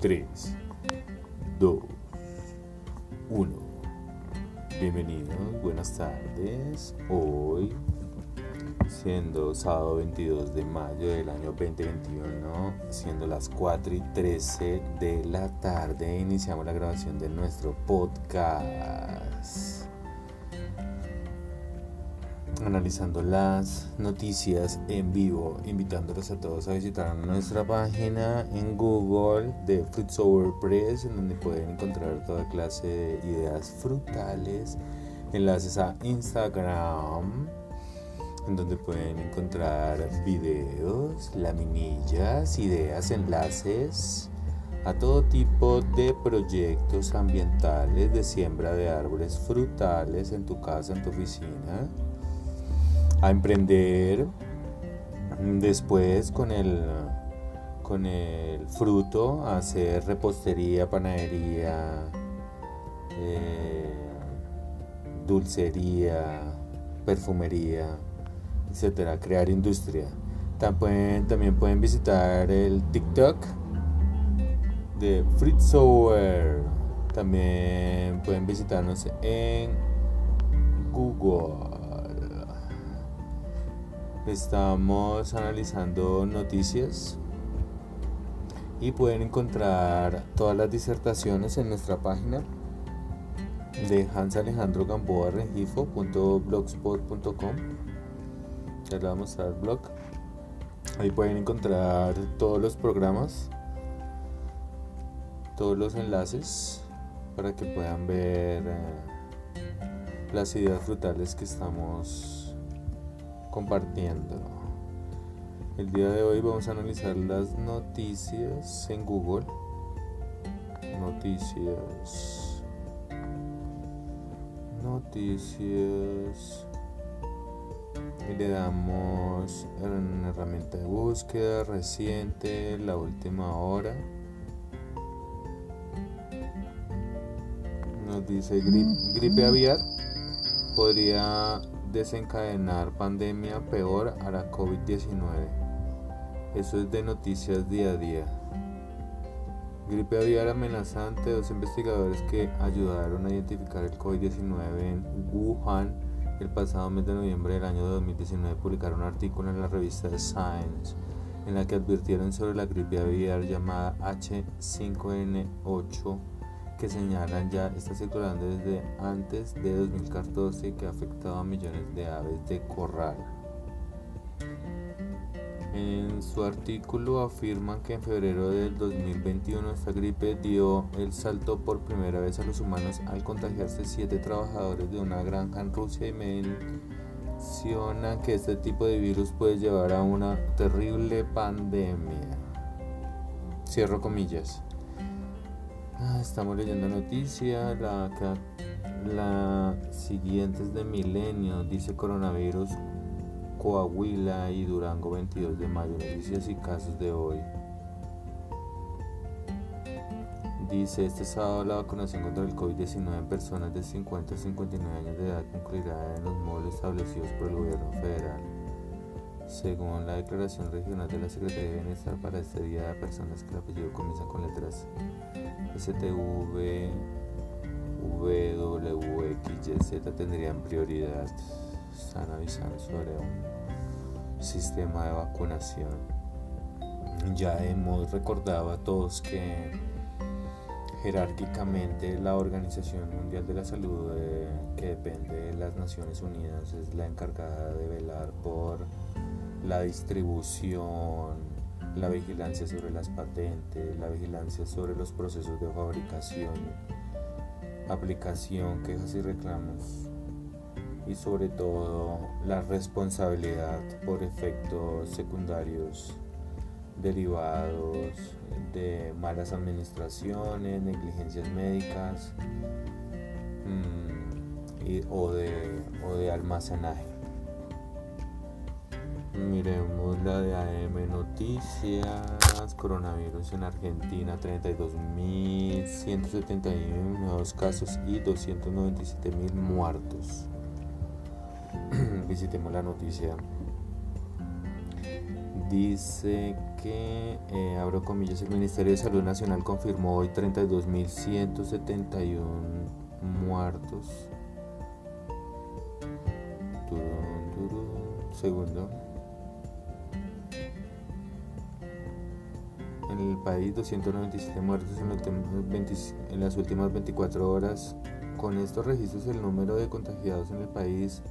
3, 2, 1. Bienvenidos, buenas tardes. Hoy siendo sábado 22 de mayo del año 2021, siendo las 4 y 13 de la tarde, iniciamos la grabación de nuestro podcast. Analizando las noticias en vivo, invitándolos a todos a visitar nuestra página en Google de Fruit Sour en donde pueden encontrar toda clase de ideas frutales, enlaces a Instagram en donde pueden encontrar videos, laminillas, ideas, enlaces a todo tipo de proyectos ambientales de siembra de árboles frutales en tu casa, en tu oficina, a emprender después con el con el fruto a hacer repostería, panadería, eh, dulcería, perfumería etcétera, crear industria. También, también pueden visitar el TikTok de Fritz También pueden visitarnos en Google. Estamos analizando noticias y pueden encontrar todas las disertaciones en nuestra página de Hans Alejandro Gamboa ya le vamos a dar blog ahí pueden encontrar todos los programas todos los enlaces para que puedan ver eh, las ideas frutales que estamos compartiendo. El día de hoy vamos a analizar las noticias en Google. Noticias. Noticias y le damos una herramienta de búsqueda reciente, la última hora. Nos dice gripe, aviar podría desencadenar pandemia peor a la COVID-19. Eso es de noticias día a día. Gripe aviar amenazante, dos investigadores que ayudaron a identificar el COVID-19 en Wuhan el pasado mes de noviembre del año 2019 publicaron un artículo en la revista Science en la que advirtieron sobre la gripe aviar llamada H5N8 que señalan ya está circulando desde antes de 2014 y que ha afectado a millones de aves de corral. En su artículo afirman que en febrero del 2021 esta gripe dio el salto por primera vez a los humanos al contagiarse siete trabajadores de una granja en Rusia y mencionan que este tipo de virus puede llevar a una terrible pandemia. Cierro comillas. Ah, estamos leyendo noticia, la, la siguiente es de Milenio, dice coronavirus Coahuila y Durango 22 de mayo, noticias y casos de hoy. Dice, este sábado la vacunación contra el COVID-19 en personas de 50 a 59 años de edad concluirá en los módulos establecidos por el gobierno federal. Según la declaración regional de la Secretaría de Bienestar para este día, personas que el apellido comienza con letras STV, V, W, X, Y, Z tendrían prioridad. Están avisando sobre un sistema de vacunación. Ya hemos recordado a todos que jerárquicamente la Organización Mundial de la Salud, eh, que depende de las Naciones Unidas, es la encargada de velar por la distribución, la vigilancia sobre las patentes, la vigilancia sobre los procesos de fabricación, aplicación, quejas y reclamos y sobre todo la responsabilidad por efectos secundarios derivados de malas administraciones, negligencias médicas mm, o, de, o de almacenaje. Miremos la de AM Noticias. Coronavirus en Argentina, 32.171 nuevos casos y 297.000 muertos. Visitemos la noticia. Dice que, eh, abro comillas, el Ministerio de Salud Nacional confirmó hoy 32.171 muertos. Segundo. En el país, 297 muertos en, las últimas 24 horas. Con estos registros, el número de contagiados en el país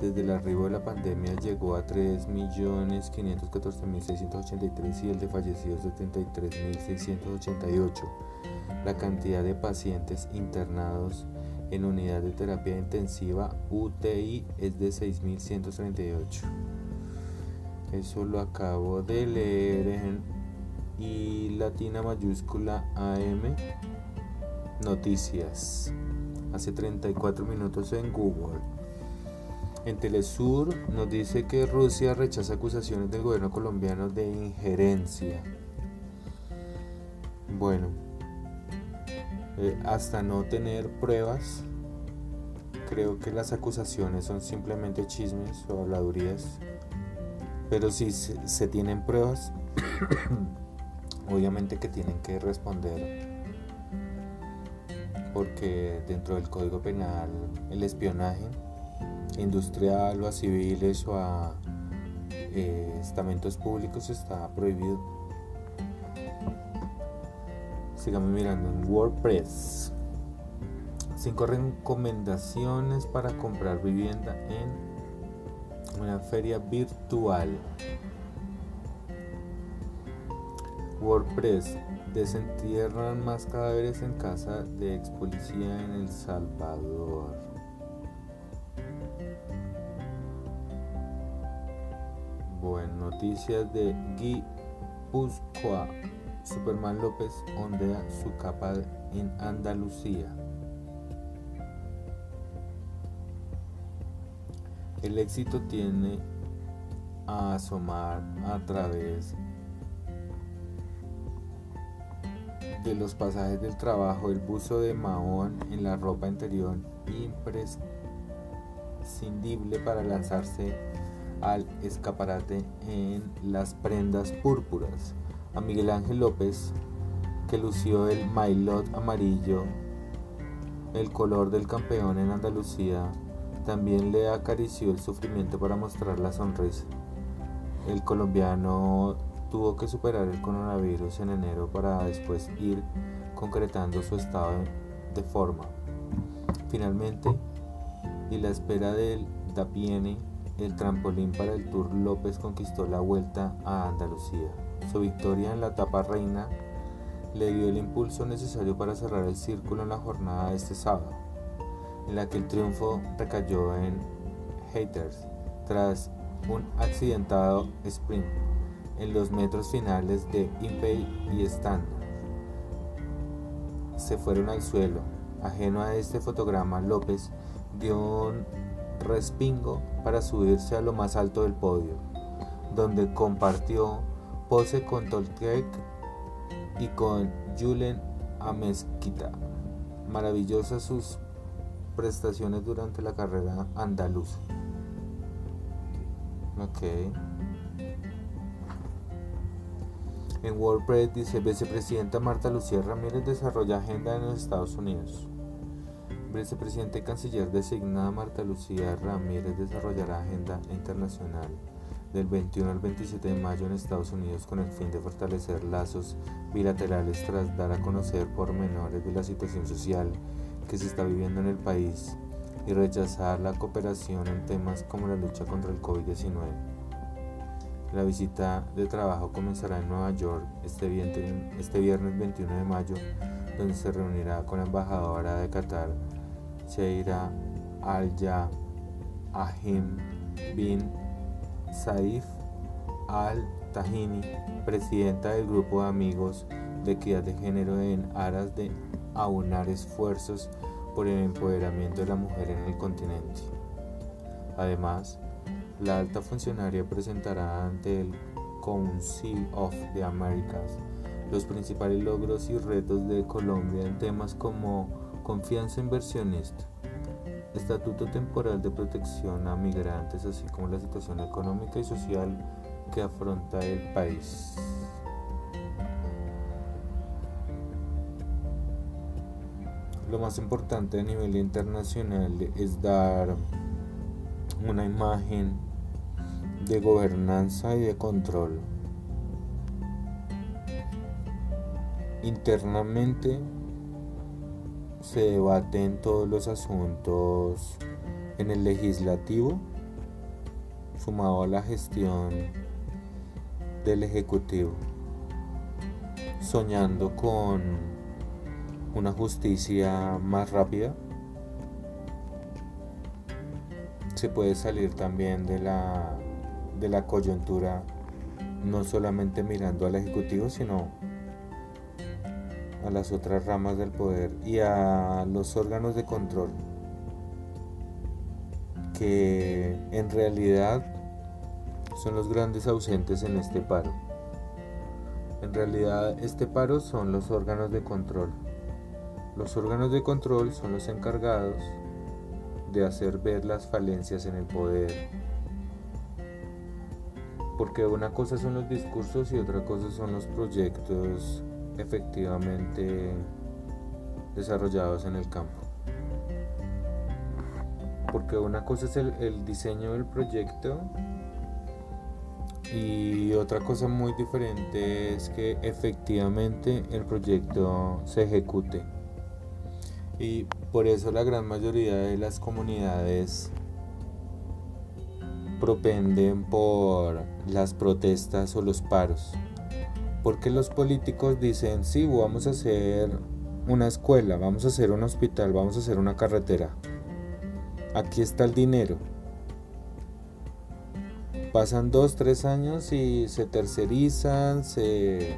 desde el arribo de la pandemia llegó a 3.514.683 y el de fallecidos 73.688. La cantidad de pacientes internados en unidad de terapia intensiva UTI es de 6.138. Eso lo acabo de leer en y latina mayúscula AM Noticias hace 34 minutos en Google. En Telesur nos dice que Rusia rechaza acusaciones del gobierno colombiano de injerencia. Bueno, eh, hasta no tener pruebas, creo que las acusaciones son simplemente chismes o habladurías. Pero si se tienen pruebas, obviamente que tienen que responder porque dentro del Código Penal el espionaje industrial o a civiles o a eh, estamentos públicos está prohibido. Sigamos mirando en WordPress. Cinco recomendaciones para comprar vivienda en una feria virtual. WordPress. Desentierran más cadáveres en casa de ex policía en El Salvador. Bueno, noticias de Guy Puscoa. Superman López ondea su capa en Andalucía. El éxito tiene a asomar a través de los pasajes del trabajo, el buzo de Mahón en la ropa interior imprescindible para lanzarse al escaparate en las prendas púrpuras. A Miguel Ángel López, que lució el maillot amarillo, el color del campeón en Andalucía, también le acarició el sufrimiento para mostrar la sonrisa. El colombiano tuvo que superar el coronavirus en enero para después ir concretando su estado de forma. Finalmente, y la espera del Dapiene, el trampolín para el Tour López conquistó la vuelta a Andalucía. Su victoria en la etapa reina le dio el impulso necesario para cerrar el círculo en la jornada de este sábado, en la que el triunfo recayó en Haters tras un accidentado sprint en los metros finales de Impey y Stand. Se fueron al suelo. Ajeno a este fotograma, López dio un respingo para subirse a lo más alto del podio, donde compartió pose con Tolkien y con Julen Amezquita. Maravillosas sus prestaciones durante la carrera andaluza. Okay. En WordPress dice vicepresidenta Marta Lucía Ramírez desarrolla agenda en los Estados Unidos. Vicepresidente y canciller designada Marta Lucía Ramírez desarrollará agenda internacional del 21 al 27 de mayo en Estados Unidos con el fin de fortalecer lazos bilaterales tras dar a conocer pormenores de la situación social que se está viviendo en el país y rechazar la cooperación en temas como la lucha contra el COVID-19. La visita de trabajo comenzará en Nueva York este viernes, este viernes 21 de mayo, donde se reunirá con la embajadora de Qatar, Sheira Al-Ya Ahim bin Saif Al-Tahini, presidenta del grupo de amigos de equidad de género en aras de aunar esfuerzos por el empoderamiento de la mujer en el continente. Además, la alta funcionaria presentará ante el Council of the Americas los principales logros y retos de Colombia en temas como confianza inversionista, estatuto temporal de protección a migrantes, así como la situación económica y social que afronta el país. Lo más importante a nivel internacional es dar una imagen de gobernanza y de control. Internamente se debaten todos los asuntos en el legislativo, sumado a la gestión del ejecutivo, soñando con una justicia más rápida. Se puede salir también de la, de la coyuntura no solamente mirando al Ejecutivo, sino a las otras ramas del poder y a los órganos de control, que en realidad son los grandes ausentes en este paro. En realidad este paro son los órganos de control. Los órganos de control son los encargados de hacer ver las falencias en el poder. Porque una cosa son los discursos y otra cosa son los proyectos efectivamente desarrollados en el campo. Porque una cosa es el, diseño del proyecto y otra cosa muy diferente es que efectivamente el proyecto se ejecute. Y por eso la gran mayoría de las comunidades propenden por las protestas o los paros. Porque los políticos dicen, sí, vamos a hacer una escuela, vamos a hacer un hospital, vamos a hacer una carretera. Aquí está el dinero. Pasan dos, tres años y se tercerizan, se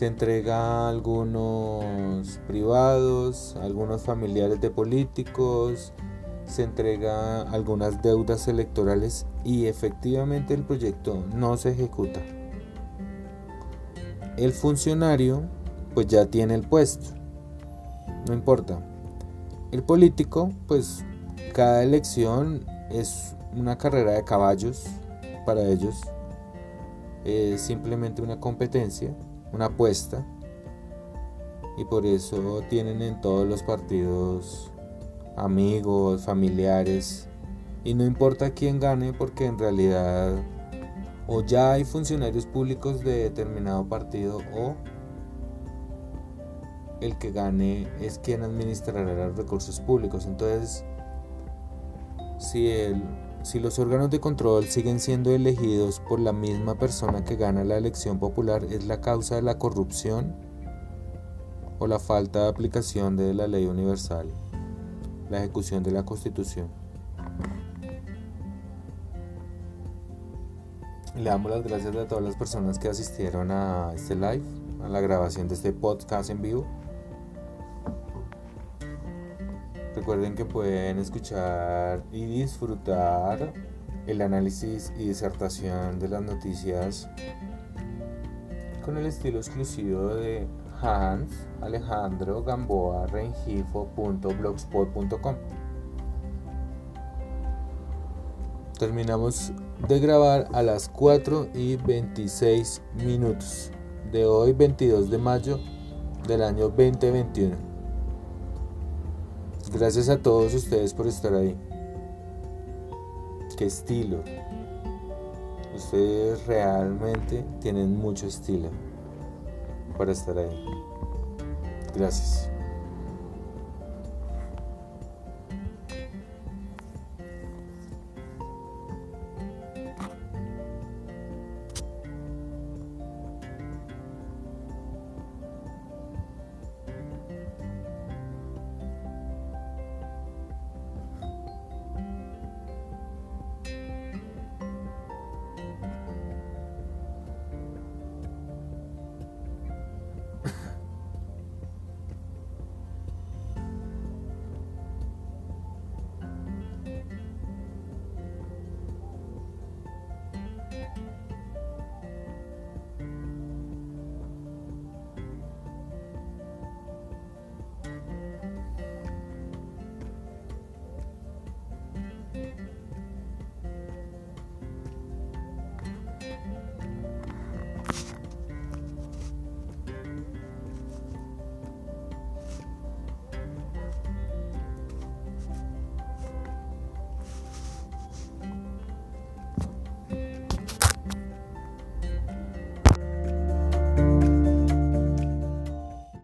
entrega a algunos privados, algunos familiares de políticos, se entrega algunas deudas electorales y efectivamente el proyecto no se ejecuta. El funcionario pues ya tiene el puesto, no importa. El político pues cada elección es una carrera de caballos para ellos, es simplemente una competencia una apuesta. Y por eso tienen en todos los partidos amigos, familiares. Y no importa quién gane porque en realidad o ya hay funcionarios públicos de determinado partido o el que gane es quien administrará los recursos públicos. Entonces, si el si los órganos de control siguen siendo elegidos por la misma persona que gana la elección popular, es la causa de la corrupción o la falta de aplicación de la ley universal, la ejecución de la constitución. Le damos las gracias a todas las personas que asistieron a este live, a la grabación de este podcast en vivo. Recuerden que pueden escuchar y disfrutar el análisis y disertación de las noticias con el estilo exclusivo de Hans Alejandro Gamboa Rengifo.blogspot.com. Terminamos de grabar a las 4 y 26 minutos de hoy 22 de mayo del año 2021. Gracias a todos ustedes por estar ahí. Qué estilo. Ustedes realmente tienen mucho estilo para estar ahí. Gracias.